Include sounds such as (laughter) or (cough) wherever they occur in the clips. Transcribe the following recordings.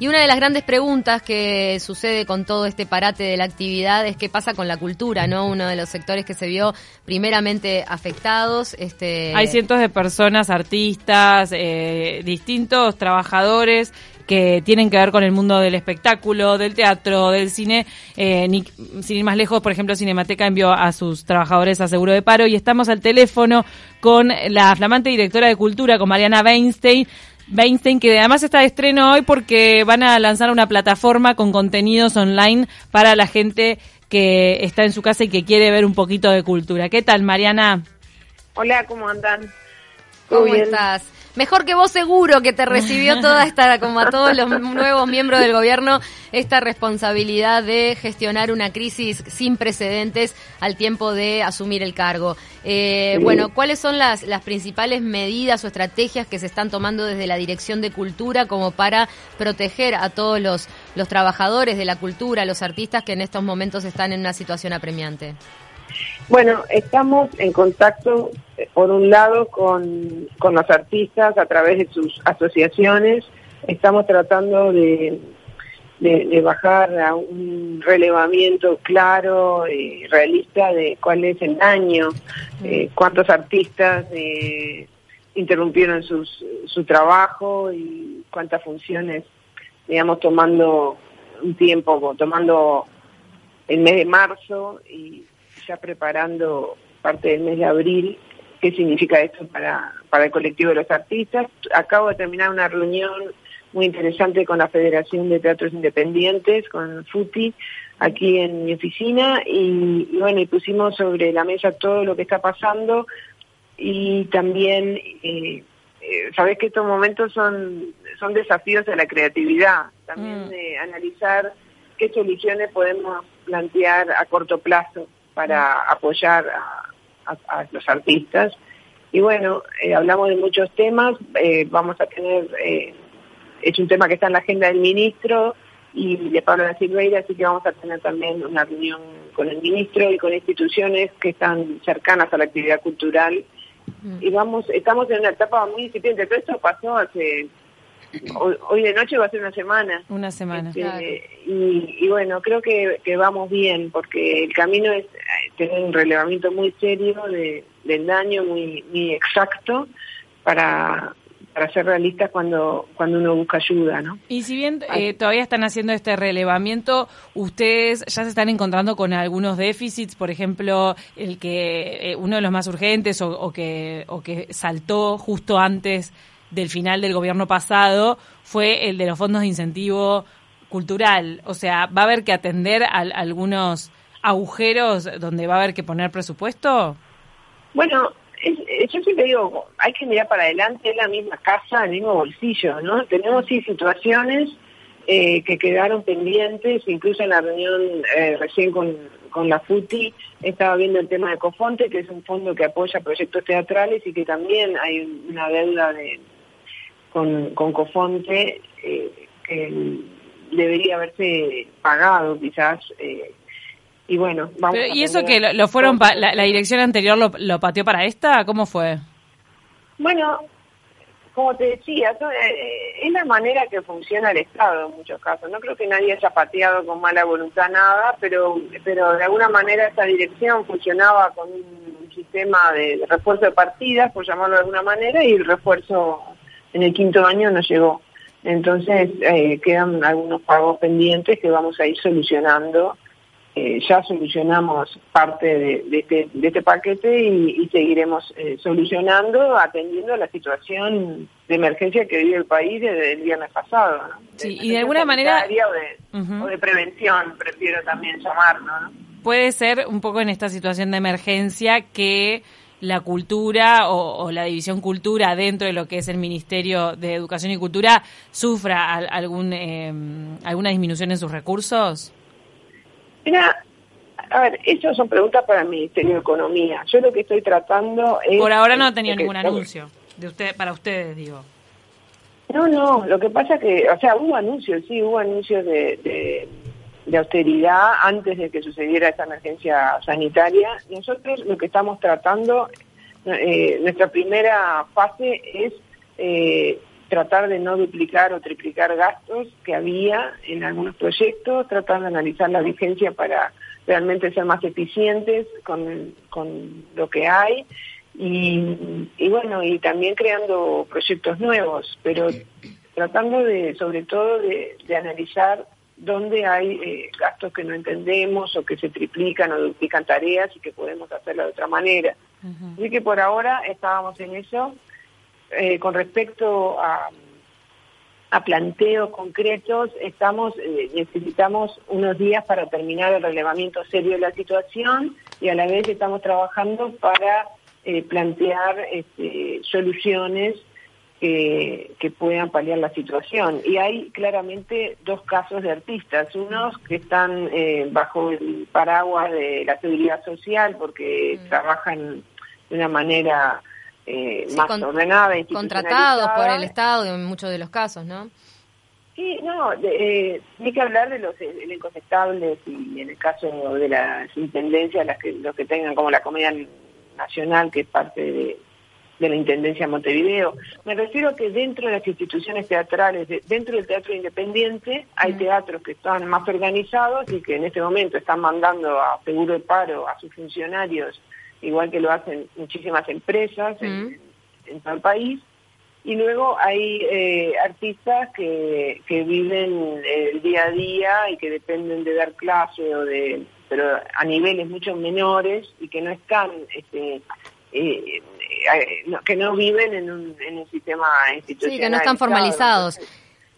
Y una de las grandes preguntas que sucede con todo este parate de la actividad es qué pasa con la cultura, ¿no? Uno de los sectores que se vio primeramente afectados. Este... Hay cientos de personas, artistas, eh, distintos trabajadores que tienen que ver con el mundo del espectáculo, del teatro, del cine. Eh, sin ir más lejos, por ejemplo, Cinemateca envió a sus trabajadores a seguro de paro y estamos al teléfono con la flamante directora de cultura, con Mariana Weinstein. Weinstein, que además está de estreno hoy porque van a lanzar una plataforma con contenidos online para la gente que está en su casa y que quiere ver un poquito de cultura. ¿Qué tal, Mariana? Hola, ¿cómo andan? ¿Cómo estás? Mejor que vos seguro que te recibió (laughs) toda esta, como a todos los nuevos miembros del gobierno, esta responsabilidad de gestionar una crisis sin precedentes al tiempo de asumir el cargo. Eh, bueno, ¿cuáles son las, las principales medidas o estrategias que se están tomando desde la Dirección de Cultura como para proteger a todos los, los trabajadores de la cultura, los artistas que en estos momentos están en una situación apremiante? Bueno, estamos en contacto, eh, por un lado, con, con los artistas a través de sus asociaciones. Estamos tratando de, de, bajar a un relevamiento claro y realista de cuál es el daño, eh, cuántos artistas eh, interrumpieron sus, su trabajo y cuántas funciones, digamos, tomando un tiempo, tomando el mes de marzo y ya preparando parte del mes de abril qué significa esto para, para el colectivo de los artistas. Acabo de terminar una reunión muy interesante con la Federación de Teatros Independientes, con FUTI, aquí en mi oficina, y, bueno, y pusimos sobre la mesa todo lo que está pasando y también, eh, eh sabes que estos momentos son, son desafíos de la creatividad, también mm. de analizar qué soluciones podemos plantear a corto plazo para apoyar a, los artistas. Y bueno, eh, hablamos de muchos temas, eh, vamos a tener, eh, es un tema que está en la agenda del ministro y de Pablo da Silveira, así que vamos a tener también una reunión con el ministro y con instituciones que están cercanas a la actividad cultural. Y vamos, estamos en una etapa muy incipiente, todo esto pasó hace hoy, de noche va a ser una semana. Una semana. Este, y, bueno, creo que, vamos bien, porque el camino es tener un relevamiento muy serio de, del daño, muy, muy exacto, para, para ser realistas cuando, cuando uno busca ayuda, ¿no? Y si bien eh, todavía están haciendo este relevamiento, ustedes ya se están encontrando con algunos déficits, por ejemplo, el que eh, uno de los más urgentes o, o, que, o que saltó justo antes del final del gobierno pasado fue el de los fondos de incentivo cultural. O sea, ¿va a haber que atender a, algunos agujeros donde va a haber que poner presupuesto? Bueno, yo siempre digo, hay que mirar para adelante, es la misma casa, el mismo bolsillo, ¿no? Tenemos sí situaciones eh, que quedaron pendientes, incluso en la reunión eh, recién con, con la FUTI estaba viendo el tema de Cofonte, que es un fondo que apoya proyectos teatrales y que también hay una deuda de con, con Cofonte eh, que debería haberse pagado quizás. Eh, y bueno, vamos ¿Y eso que lo, fueron, la, dirección anterior lo, lo pateó para esta? ¿Cómo fue? Bueno, como te decía, eh, es la manera que funciona el Estado en muchos casos. No creo que nadie haya pateado con mala voluntad nada, pero, pero de alguna manera esa dirección funcionaba con un sistema de refuerzo de partidas, por llamarlo de alguna manera, y el refuerzo en el quinto año no llegó. Entonces eh, quedan algunos pagos pendientes que vamos a ir solucionando. Eh, ya solucionamos parte de, este, de este, paquete y, seguiremos eh, solucionando, atendiendo a la situación de emergencia que vive el país desde el viernes pasado. Sí, y de alguna manera... O de, prevención, prefiero también llamarlo. Puede ser un poco en esta situación de emergencia que la cultura o, la división cultura dentro de lo que es el Ministerio de Educación y Cultura sufra algún, eh, alguna disminución en sus recursos? Mira, a ver, esas son preguntas para el Ministerio de Economía. Yo lo que estoy tratando es... Por ahora no ha tenido ningún anuncio de usted, para ustedes, digo. No, no, lo que pasa que, o sea, hubo anuncios, sí, hubo anuncios de de austeridad antes de que sucediera esta emergencia sanitaria. Nosotros lo que estamos tratando, eh, nuestra primera fase es eh, tratar de no duplicar o triplicar gastos que había en algunos proyectos, tratar de analizar la vigencia para realmente ser más eficientes con, con lo que hay y, y, bueno, y también creando proyectos nuevos, pero tratando de, sobre todo, de, de analizar dónde hay eh, gastos que no entendemos o que se triplican o duplican tareas y que podemos hacerlo de otra manera. Así que por ahora estábamos en eso. Eh, con respecto a, a planteos concretos, estamos eh, necesitamos unos días para terminar el relevamiento serio de la situación y a la vez estamos trabajando para eh, plantear este, soluciones que, que, puedan paliar la situación. Y hay claramente dos casos de artistas, unos que están eh, bajo el paraguas de la seguridad social porque mm. trabajan de una manera eh, sí, más con, ordenada. Contratados por el Estado en muchos de los casos, ¿no? Sí, no, eh, hay que hablar de los elencos estables y en el caso de las intendencias, las que, los que tengan como la Comedia Nacional, que es parte de, de la Intendencia de Montevideo. Me refiero a que dentro de las instituciones teatrales, de, dentro del teatro independiente, hay teatros que están más organizados y que en este momento están mandando a seguro de paro a sus funcionarios, igual que lo hacen muchísimas empresas mm. en, en, todo el país. Y luego hay eh, artistas que, que viven el día a día y que dependen de dar clase o de pero a niveles mucho menores y que no están este, eh, eh, que no viven en un, en un sistema institucional. Sí, que no están formalizados.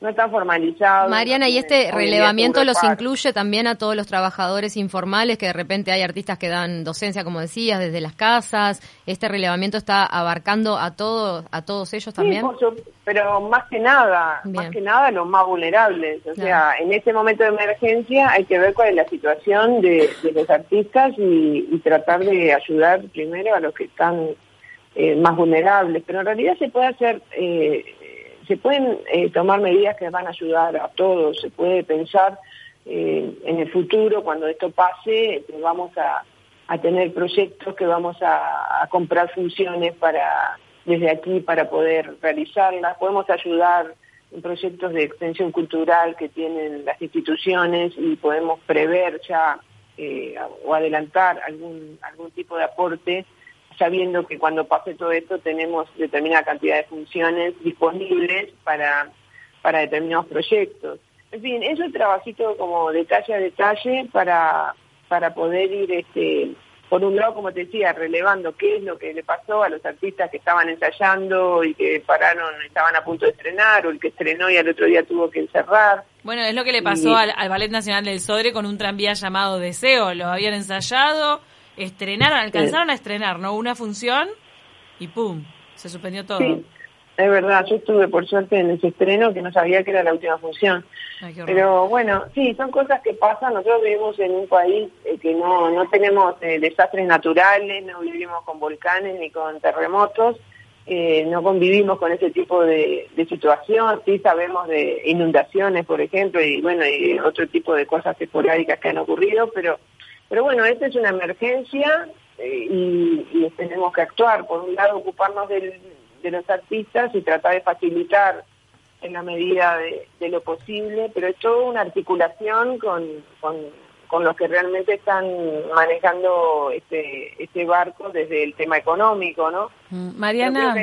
no están formalizados. Mariana, ¿y este relevamiento los incluye también a todos los trabajadores informales, que de repente hay artistas que dan docencia, como decías, desde las casas? ¿Este relevamiento está abarcando a todos a todos ellos también? Sí, pero más que nada, más que nada los más vulnerables. O sea, en este momento de emergencia hay que ver cuál es la situación de, de los artistas y, y tratar de ayudar primero a los que están eh, más vulnerables, pero en realidad se puede hacer, eh, se pueden eh, tomar medidas que van a ayudar a todos, se puede pensar en el futuro, cuando esto pase, vamos a, a tener proyectos que vamos a, a, comprar funciones para desde aquí para poder realizarlas, podemos ayudar en proyectos de extensión cultural que tienen las instituciones y podemos prever ya eh, o adelantar algún algún tipo de aporte sabiendo que cuando pase todo esto tenemos determinada cantidad de funciones disponibles para, para determinados proyectos. En fin, eso es trabajito como detalle a detalle para, para poder ir, este, por un lado, como te decía, relevando qué es lo que le pasó a los artistas que estaban ensayando y que pararon, estaban a punto de estrenar, o el que estrenó y al otro día tuvo que encerrar. Bueno, es lo que le pasó y... al, al Ballet Nacional del Sodre con un tranvía llamado Deseo. Lo habían ensayado, estrenaron, alcanzaron a estrenar, ¿no? Una función y ¡pum! Se suspendió todo. Sí, es verdad, yo estuve por suerte en ese estreno que no sabía que era la última función. Ay, Pero bueno, sí, son cosas que pasan. Nosotros vivimos en un país eh, que no, no tenemos eh, desastres naturales, no vivimos con volcanes ni con terremotos. Eh, no convivimos con ese tipo de, de situación, sí sabemos de inundaciones, por ejemplo, y bueno, y otro tipo de cosas esporádicas que han ocurrido, pero pero bueno, esta es una emergencia eh, y, y, tenemos que actuar. Por un lado, ocuparnos del, de los artistas y tratar de facilitar en la medida de, de lo posible, pero es toda una articulación con, con, con, los que realmente están manejando este, este barco desde el tema económico, ¿no? Mm, Mariana.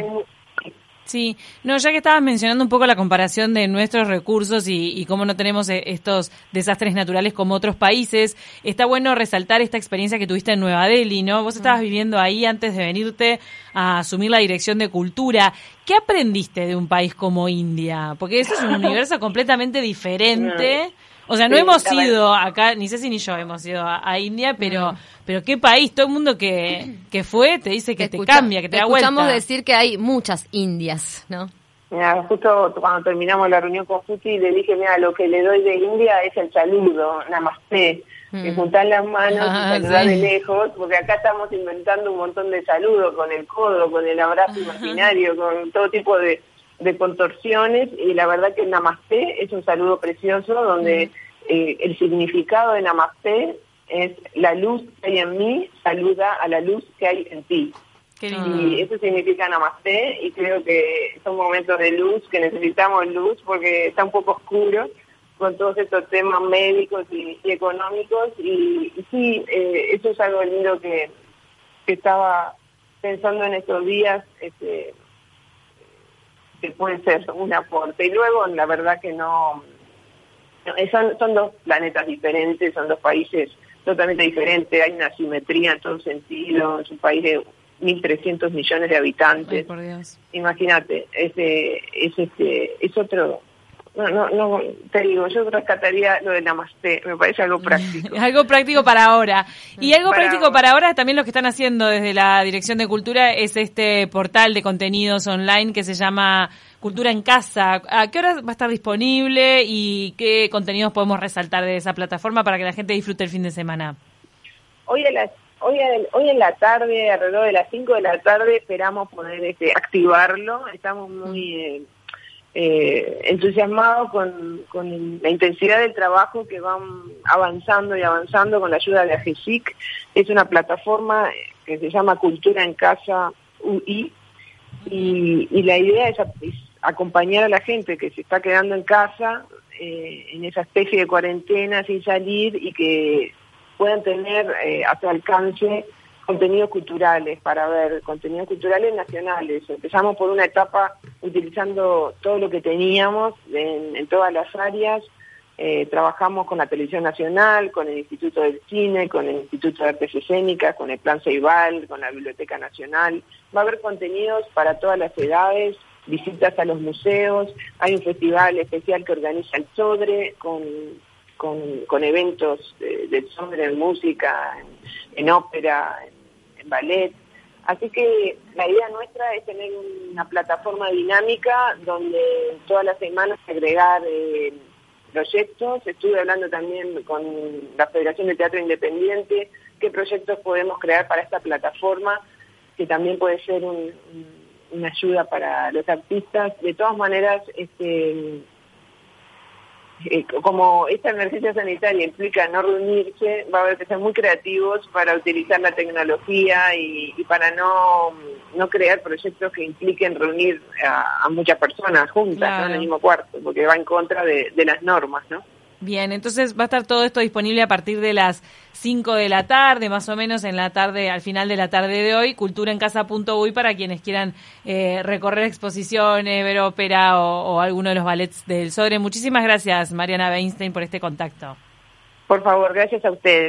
Sí, no, ya que estabas mencionando un poco la comparación de nuestros recursos y, y, cómo no tenemos eh, estos desastres naturales como otros países, está bueno resaltar esta experiencia que tuviste en Nueva Delhi, ¿no? Vos estabas viviendo ahí antes de venirte a asumir la dirección de cultura. ¿Qué aprendiste de un país como India? Porque eso es un (laughs) universo completamente diferente. O sea, no sí, hemos ido acá, ni sé si ni yo hemos ido a, a India, pero, mm. pero qué país, todo el mundo que, que fue te dice que te, escucha, te cambia, que te, te da vuelta. Escuchamos decir que hay muchas Indias, ¿no? Mira, justo cuando terminamos la reunión con Futi le dije, mira, lo que le doy de India es el saludo, namaste. Que juntar las manos ah, y saludar sí. de lejos, porque acá estamos inventando un montón de saludos con el codo, con el abrazo imaginario, con todo tipo de de contorsiones y la verdad que el Namaste es un saludo precioso donde mm. eh, el significado de Namaste es la luz que hay en mí saluda a la luz que hay en ti. Y eso significa namaste y creo que son momentos de luz, que necesitamos luz porque está un poco oscuro con todos estos temas médicos y, económicos y, sí, eh, eso es algo lindo que, que estaba pensando en estos días, este, que puede ser un aporte. Y luego, la verdad que no, son, son dos planetas diferentes, son dos países totalmente diferentes, hay una simetría en todo sentido, es un país de 1.300 millones de habitantes. Imagínate, es, es, este, es otro no, no, no, te digo, yo rescataría lo de Namaste, me parece algo práctico. (laughs) algo práctico para ahora. Y algo práctico para ahora también lo que están haciendo desde la Dirección de Cultura es este portal de contenidos online que se llama Cultura en Casa. ¿A qué hora va a estar disponible y qué contenidos podemos resaltar de esa plataforma para que la gente disfrute el fin de semana? Hoy Hoy, hoy en la tarde, alrededor de las 5 de la tarde, esperamos poder este, activarlo. Estamos muy eh, eh, entusiasmado con, la intensidad del trabajo que van avanzando y avanzando con la ayuda de AGESIC. Es una plataforma que se llama Cultura en Casa UI y, la idea es, acompañar a la gente que se está quedando en casa eh, en esa especie de cuarentena sin salir y que puedan tener eh, a su alcance contenidos culturales para ver, contenidos culturales nacionales. Empezamos por una etapa utilizando todo lo que teníamos en, todas las áreas. Eh, trabajamos con la Televisión Nacional, con el Instituto del Cine, con el Instituto de Artes Escénicas, con el Plan Ceibal, con la Biblioteca Nacional. Va a haber contenidos para todas las edades, visitas a los museos, hay un festival especial que organiza el Sodre con, con, eventos del Sodre en música, en, en ópera, en ballet. Así que la idea nuestra es tener una plataforma dinámica donde todas las semanas agregar eh, proyectos. Estuve hablando también con la Federación de Teatro Independiente, qué proyectos podemos crear para esta plataforma, que también puede ser una ayuda para los artistas. De todas maneras, este, eh, como esta emergencia sanitaria implica no reunirse, va a haber que ser muy creativos para utilizar la tecnología y, para no, no crear proyectos que impliquen reunir a, muchas personas juntas en el mismo cuarto, porque va en contra de, de las normas, ¿no? Bien, entonces va a estar todo esto disponible a partir de las 5 de la tarde, más o menos en la tarde, al final de la tarde de hoy, culturaencasa.uy para quienes quieran eh, recorrer exposiciones, ver ópera o, alguno de los ballets del Sodre. Muchísimas gracias, Mariana Weinstein, por este contacto. Por favor, gracias a ustedes.